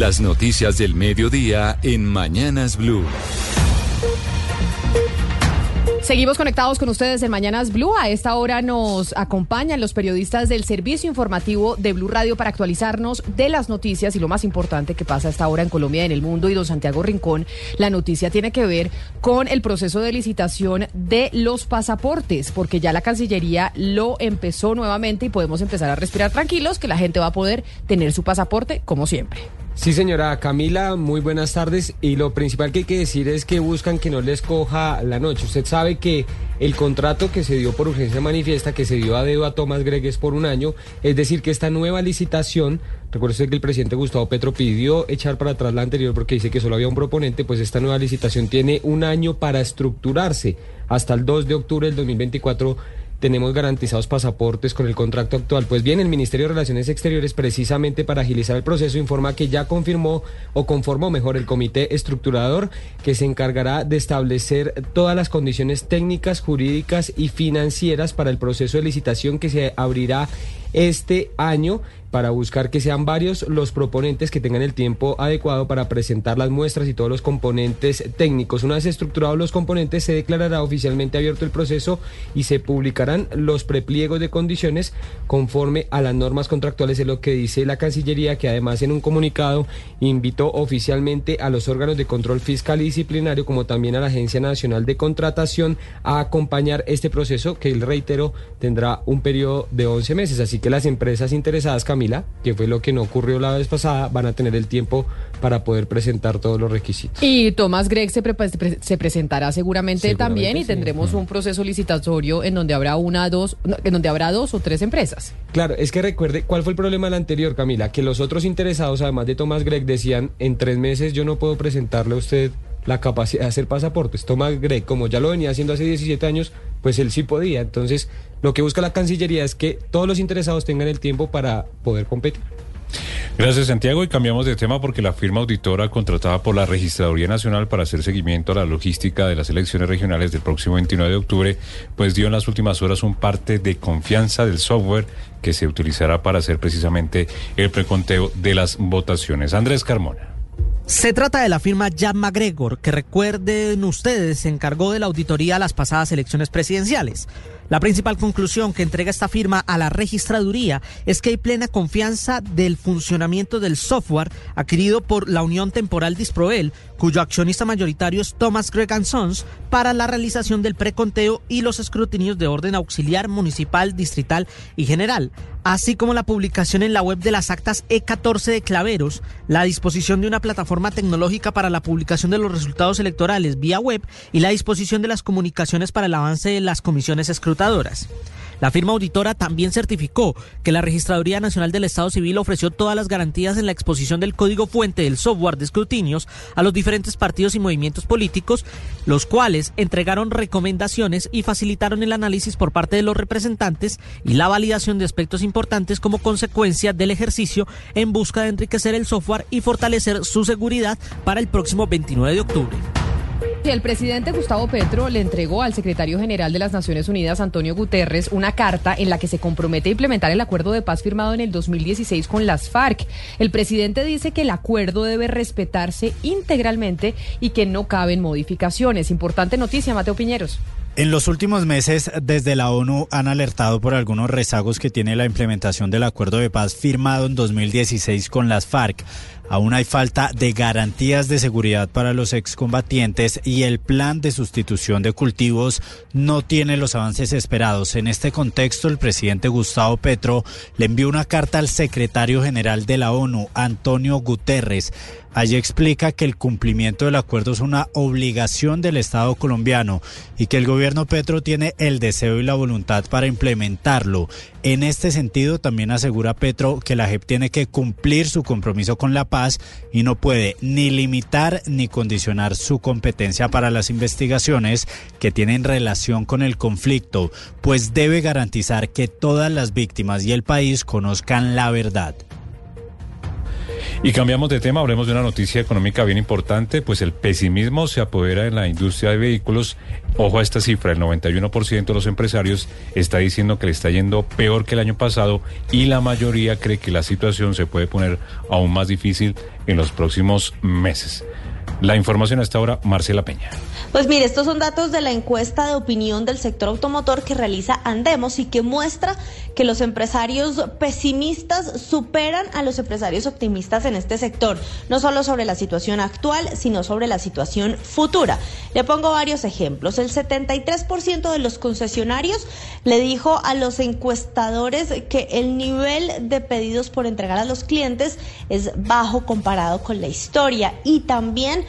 Las noticias del mediodía en Mañanas Blue. Seguimos conectados con ustedes en Mañanas Blue. A esta hora nos acompañan los periodistas del servicio informativo de Blue Radio para actualizarnos de las noticias y lo más importante que pasa a esta hora en Colombia y en el mundo. Y don Santiago Rincón, la noticia tiene que ver con el proceso de licitación de los pasaportes, porque ya la Cancillería lo empezó nuevamente y podemos empezar a respirar tranquilos que la gente va a poder tener su pasaporte como siempre. Sí, señora Camila, muy buenas tardes. Y lo principal que hay que decir es que buscan que no les coja la noche. Usted sabe que el contrato que se dio por urgencia manifiesta, que se dio a dedo a Tomás Gregues por un año, es decir, que esta nueva licitación, recuerde que el presidente Gustavo Petro pidió echar para atrás la anterior porque dice que solo había un proponente, pues esta nueva licitación tiene un año para estructurarse hasta el 2 de octubre del 2024 tenemos garantizados pasaportes con el contrato actual. Pues bien, el Ministerio de Relaciones Exteriores, precisamente para agilizar el proceso, informa que ya confirmó o conformó mejor el comité estructurador que se encargará de establecer todas las condiciones técnicas, jurídicas y financieras para el proceso de licitación que se abrirá este año para buscar que sean varios los proponentes que tengan el tiempo adecuado para presentar las muestras y todos los componentes técnicos. Una vez estructurados los componentes, se declarará oficialmente abierto el proceso y se publicarán los prepliegos de condiciones conforme a las normas contractuales, es lo que dice la Cancillería, que además en un comunicado invitó oficialmente a los órganos de control fiscal y disciplinario, como también a la Agencia Nacional de Contratación, a acompañar este proceso que, el reitero, tendrá un periodo de 11 meses. Así que las empresas interesadas, Camila, que fue lo que no ocurrió la vez pasada, van a tener el tiempo para poder presentar todos los requisitos. Y Tomás Gregg se, se presentará seguramente, también y tendremos un proceso licitatorio en donde habrá una, dos, en donde habrá dos o tres empresas. Claro, es que recuerde cuál fue el problema del anterior, Camila, que los otros interesados, además de Tomás Gregg, decían en tres meses yo no puedo presentarle a usted la capacidad de hacer pasaportes. Tomás Gregg, como ya lo venía haciendo hace 17 años, pues él sí podía. Entonces, lo que busca la Cancillería es que todos los interesados tengan el tiempo para poder competir. Gracias Santiago y cambiamos de tema porque la firma auditora contratada por la Registraduría Nacional para hacer seguimiento a la logística de las elecciones regionales del próximo 29 de octubre, pues dio en las últimas horas un parte de confianza del software que se utilizará para hacer precisamente el preconteo de las votaciones. Andrés Carmona. Se trata de la firma Jan McGregor, que recuerden ustedes se encargó de la auditoría a las pasadas elecciones presidenciales. La principal conclusión que entrega esta firma a la registraduría es que hay plena confianza del funcionamiento del software adquirido por la Unión Temporal Disproel, cuyo accionista mayoritario es Thomas Gregg Sons, para la realización del preconteo y los escrutinios de orden auxiliar, municipal, distrital y general, así como la publicación en la web de las actas E14 de Claveros, la disposición de una plataforma tecnológica para la publicación de los resultados electorales vía web y la disposición de las comunicaciones para el avance de las comisiones la firma auditora también certificó que la Registraduría Nacional del Estado Civil ofreció todas las garantías en la exposición del código fuente del software de escrutinios a los diferentes partidos y movimientos políticos, los cuales entregaron recomendaciones y facilitaron el análisis por parte de los representantes y la validación de aspectos importantes como consecuencia del ejercicio en busca de enriquecer el software y fortalecer su seguridad para el próximo 29 de octubre. El presidente Gustavo Petro le entregó al secretario general de las Naciones Unidas, Antonio Guterres, una carta en la que se compromete a implementar el acuerdo de paz firmado en el 2016 con las FARC. El presidente dice que el acuerdo debe respetarse integralmente y que no caben modificaciones. Importante noticia, Mateo Piñeros. En los últimos meses, desde la ONU han alertado por algunos rezagos que tiene la implementación del acuerdo de paz firmado en 2016 con las FARC. Aún hay falta de garantías de seguridad para los excombatientes y el plan de sustitución de cultivos no tiene los avances esperados. En este contexto, el presidente Gustavo Petro le envió una carta al secretario general de la ONU, Antonio Guterres. Allí explica que el cumplimiento del acuerdo es una obligación del Estado colombiano y que el gobierno Petro tiene el deseo y la voluntad para implementarlo. En este sentido, también asegura Petro que la JEP tiene que cumplir su compromiso con la paz y no puede ni limitar ni condicionar su competencia para las investigaciones que tienen relación con el conflicto, pues debe garantizar que todas las víctimas y el país conozcan la verdad. Y cambiamos de tema, hablemos de una noticia económica bien importante, pues el pesimismo se apodera en la industria de vehículos. Ojo a esta cifra, el 91% de los empresarios está diciendo que le está yendo peor que el año pasado y la mayoría cree que la situación se puede poner aún más difícil en los próximos meses. La información hasta ahora, Marcela Peña. Pues mire, estos son datos de la encuesta de opinión del sector automotor que realiza Andemos y que muestra que los empresarios pesimistas superan a los empresarios optimistas en este sector, no solo sobre la situación actual, sino sobre la situación futura. Le pongo varios ejemplos. El 73% de los concesionarios le dijo a los encuestadores que el nivel de pedidos por entregar a los clientes es bajo comparado con la historia y también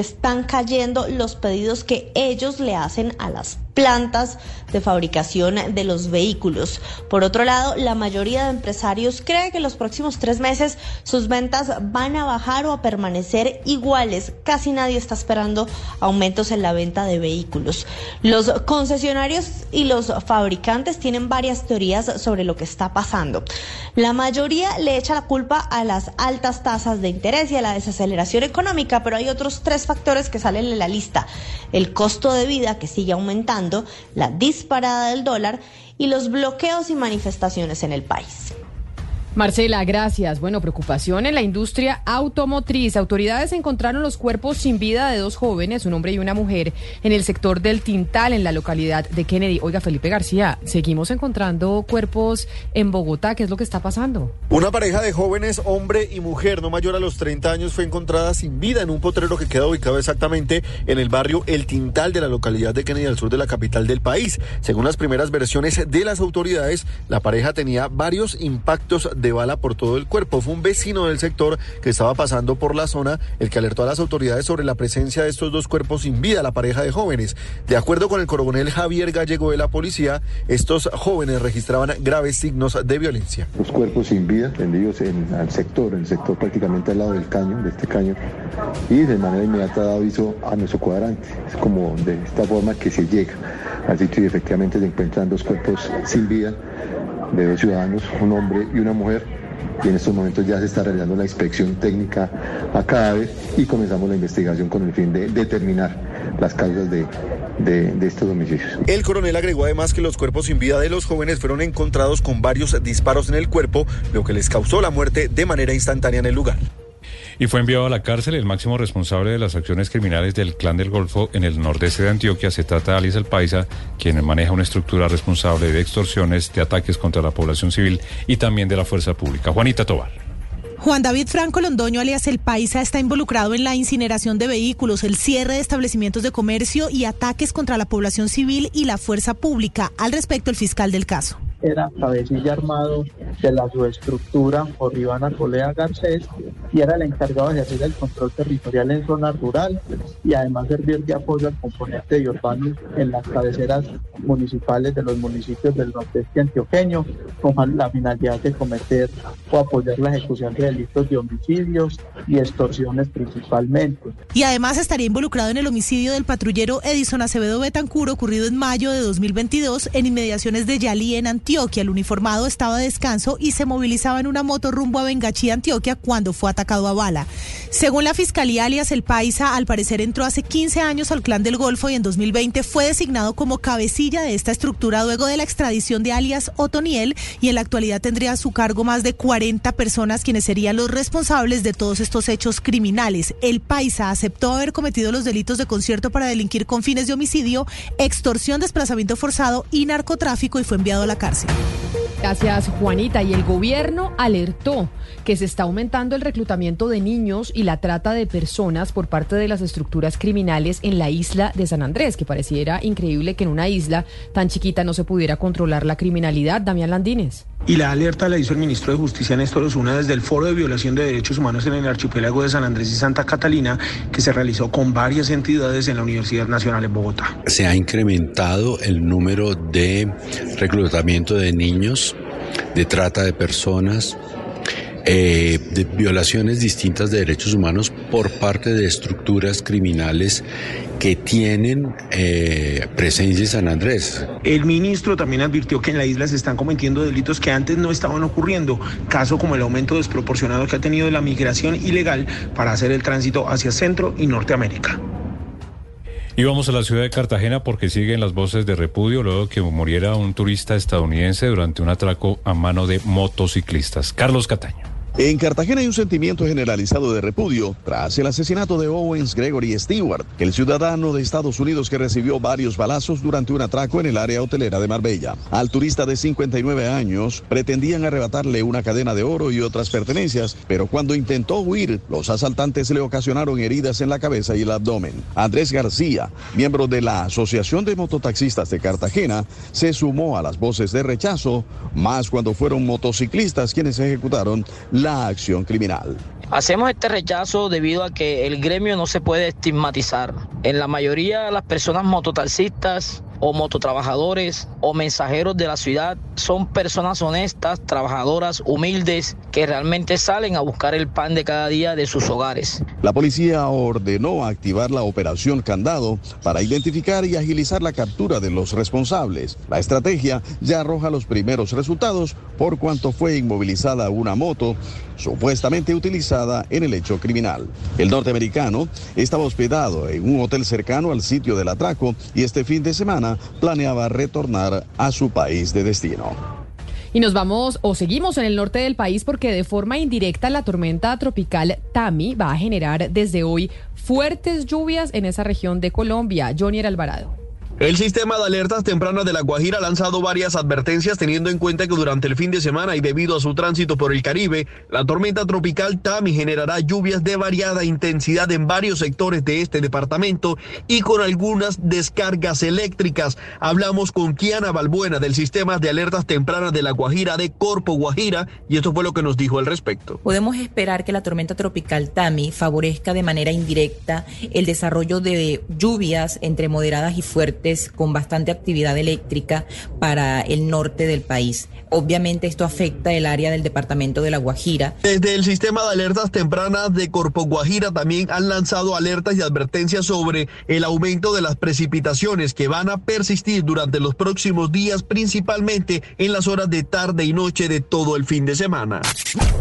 están cayendo los pedidos que ellos le hacen a las plantas de fabricación de los vehículos. Por otro lado, la mayoría de empresarios cree que en los próximos tres meses sus ventas van a bajar o a permanecer iguales. Casi nadie está esperando aumentos en la venta de vehículos. Los concesionarios y los fabricantes tienen varias teorías sobre lo que está pasando. La mayoría le echa la culpa a las altas tasas de interés y a la desaceleración económica, pero hay otros tres factores que salen en la lista. El costo de vida que sigue aumentando la disparada del dólar y los bloqueos y manifestaciones en el país. Marcela, gracias. Bueno, preocupación en la industria automotriz. Autoridades encontraron los cuerpos sin vida de dos jóvenes, un hombre y una mujer, en el sector del Tintal, en la localidad de Kennedy. Oiga, Felipe García, seguimos encontrando cuerpos en Bogotá. ¿Qué es lo que está pasando? Una pareja de jóvenes, hombre y mujer, no mayor a los 30 años, fue encontrada sin vida en un potrero que queda ubicado exactamente en el barrio El Tintal de la localidad de Kennedy, al sur de la capital del país. Según las primeras versiones de las autoridades, la pareja tenía varios impactos de bala por todo el cuerpo. Fue un vecino del sector que estaba pasando por la zona el que alertó a las autoridades sobre la presencia de estos dos cuerpos sin vida, la pareja de jóvenes. De acuerdo con el coronel Javier Gallego de la policía, estos jóvenes registraban graves signos de violencia. Los cuerpos sin vida tendidos en el sector, en el sector prácticamente al lado del caño, de este caño, y de manera inmediata da aviso a nuestro cuadrante. Es como de esta forma que se llega al sitio y efectivamente se encuentran dos cuerpos sin vida de dos ciudadanos, un hombre y una mujer. Y en estos momentos ya se está realizando la inspección técnica a cadáver y comenzamos la investigación con el fin de determinar las causas de, de, estos homicidios. El coronel agregó además que los cuerpos sin vida de los jóvenes fueron encontrados con varios disparos en el cuerpo, lo que les causó la muerte de manera instantánea en el lugar y fue enviado a la cárcel el máximo responsable de las acciones criminales del Clan del Golfo en el nordeste de Antioquia. Se trata de Alice El Paisa, quien maneja una estructura responsable de extorsiones, de ataques contra la población civil y también de la fuerza pública. Juanita Tobar. Juan David Franco Londoño, alias El Paisa, está involucrado en la incineración de vehículos, el cierre de establecimientos de comercio y ataques contra la población civil y la fuerza pública. Al respecto, el fiscal del caso era cabecilla armado de la subestructura por Ivana Colea Garcés y era el encargado de ejercer el control territorial en zona rural y además servir de apoyo al componente de urbanos en las cabeceras municipales de los municipios del nordeste antioqueño con la finalidad de cometer o apoyar la ejecución de delitos de homicidios y extorsiones principalmente. Y además estaría involucrado en el homicidio del patrullero Edison Acevedo Betancur ocurrido en mayo de 2022 en inmediaciones de Yalí en Antioquia Antioquia. El uniformado estaba de descanso y se movilizaba en una moto rumbo a Bengachí, Antioquia, cuando fue atacado a bala. Según la Fiscalía, alias El Paisa, al parecer entró hace 15 años al Clan del Golfo y en 2020 fue designado como cabecilla de esta estructura luego de la extradición de alias Otoniel y en la actualidad tendría a su cargo más de 40 personas quienes serían los responsables de todos estos hechos criminales. El Paisa aceptó haber cometido los delitos de concierto para delinquir con fines de homicidio, extorsión, desplazamiento forzado y narcotráfico y fue enviado a la cárcel. Gracias, Juanita. Y el gobierno alertó que se está aumentando el reclutamiento de niños y la trata de personas por parte de las estructuras criminales en la isla de San Andrés, que pareciera increíble que en una isla tan chiquita no se pudiera controlar la criminalidad. Damián Landines. Y la alerta la hizo el ministro de Justicia Néstor Osuna desde el Foro de Violación de Derechos Humanos en el archipiélago de San Andrés y Santa Catalina, que se realizó con varias entidades en la Universidad Nacional en Bogotá. Se ha incrementado el número de reclutamiento de niños, de trata de personas, eh, de violaciones distintas de derechos humanos por parte de estructuras criminales que tienen eh, presencia en San Andrés. El ministro también advirtió que en la isla se están cometiendo delitos que antes no estaban ocurriendo, caso como el aumento desproporcionado que ha tenido la migración ilegal para hacer el tránsito hacia Centro y Norteamérica. Y vamos a la ciudad de Cartagena porque siguen las voces de repudio luego que muriera un turista estadounidense durante un atraco a mano de motociclistas. Carlos Cataño. En Cartagena hay un sentimiento generalizado de repudio tras el asesinato de Owens Gregory Stewart, el ciudadano de Estados Unidos que recibió varios balazos durante un atraco en el área hotelera de Marbella. Al turista de 59 años pretendían arrebatarle una cadena de oro y otras pertenencias, pero cuando intentó huir, los asaltantes le ocasionaron heridas en la cabeza y el abdomen. Andrés García, miembro de la Asociación de Mototaxistas de Cartagena, se sumó a las voces de rechazo, más cuando fueron motociclistas quienes ejecutaron la acción criminal. Hacemos este rechazo debido a que el gremio no se puede estigmatizar. En la mayoría de las personas mototaxistas o mototrabajadores o mensajeros de la ciudad son personas honestas, trabajadoras, humildes, que realmente salen a buscar el pan de cada día de sus hogares. La policía ordenó activar la operación Candado para identificar y agilizar la captura de los responsables. La estrategia ya arroja los primeros resultados por cuanto fue inmovilizada una moto supuestamente utilizada en el hecho criminal. El norteamericano estaba hospedado en un hotel cercano al sitio del atraco y este fin de semana planeaba retornar a su país de destino. Y nos vamos o seguimos en el norte del país porque de forma indirecta la tormenta tropical Tami va a generar desde hoy fuertes lluvias en esa región de Colombia. Johnny Alvarado. El sistema de alertas tempranas de La Guajira ha lanzado varias advertencias teniendo en cuenta que durante el fin de semana y debido a su tránsito por el Caribe, la tormenta tropical Tami generará lluvias de variada intensidad en varios sectores de este departamento y con algunas descargas eléctricas. Hablamos con Kiana Balbuena del sistema de alertas tempranas de La Guajira de Corpo Guajira y esto fue lo que nos dijo al respecto. Podemos esperar que la tormenta tropical Tami favorezca de manera indirecta el desarrollo de lluvias entre moderadas y fuertes con bastante actividad eléctrica para el norte del país. Obviamente esto afecta el área del departamento de La Guajira. Desde el sistema de alertas tempranas de Corpo Guajira también han lanzado alertas y advertencias sobre el aumento de las precipitaciones que van a persistir durante los próximos días, principalmente en las horas de tarde y noche de todo el fin de semana.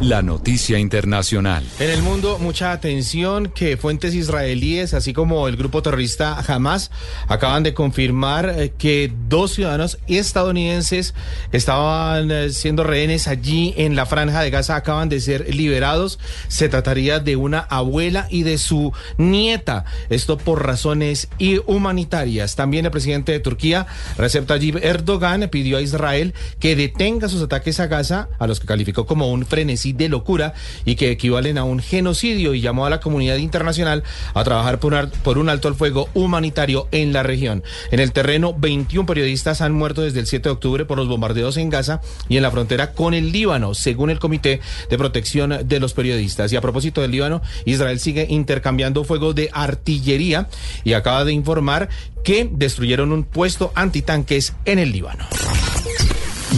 La noticia internacional. En el mundo, mucha atención que fuentes israelíes, así como el grupo terrorista Hamas, acaban de confirmar eh, que dos ciudadanos estadounidenses estaban eh, siendo rehenes allí en la franja de Gaza, acaban de ser liberados. Se trataría de una abuela y de su nieta. Esto por razones humanitarias. También el presidente de Turquía, Recep Tayyip Erdogan, pidió a Israel que detenga sus ataques a Gaza, a los que calificó como un frenesí de locura y que equivalen a un genocidio y llamó a la comunidad internacional a trabajar por, por un alto al fuego humanitario en la región. En el terreno, 21 periodistas han muerto desde el 7 de octubre por los bombardeos en Gaza y en la frontera con el Líbano, según el Comité de Protección de los Periodistas. Y a propósito del Líbano, Israel sigue intercambiando fuego de artillería y acaba de informar que destruyeron un puesto antitanques en el Líbano.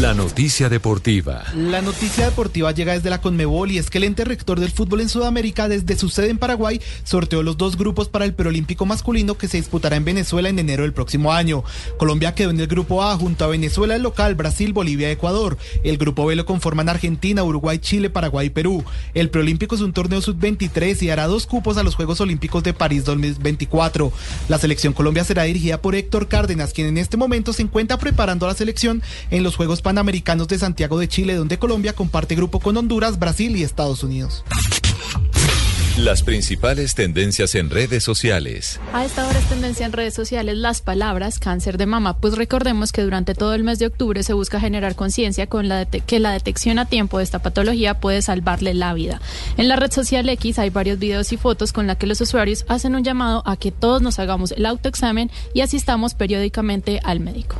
La noticia deportiva. La noticia deportiva llega desde la Conmebol y es que el ente rector del fútbol en Sudamérica, desde su sede en Paraguay, sorteó los dos grupos para el preolímpico masculino que se disputará en Venezuela en enero del próximo año. Colombia quedó en el grupo A junto a Venezuela el local, Brasil, Bolivia, Ecuador. El grupo B lo conforman Argentina, Uruguay, Chile, Paraguay y Perú. El preolímpico es un torneo sub-23 y hará dos cupos a los Juegos Olímpicos de París 2024. La selección Colombia será dirigida por Héctor Cárdenas, quien en este momento se encuentra preparando a la selección en los Juegos Panamericanos de Santiago de Chile, donde Colombia comparte grupo con Honduras, Brasil y Estados Unidos. Las principales tendencias en redes sociales. A esta hora es tendencia en redes sociales las palabras cáncer de mama, pues recordemos que durante todo el mes de octubre se busca generar conciencia con la que la detección a tiempo de esta patología puede salvarle la vida. En la red social X hay varios videos y fotos con la que los usuarios hacen un llamado a que todos nos hagamos el autoexamen y asistamos periódicamente al médico.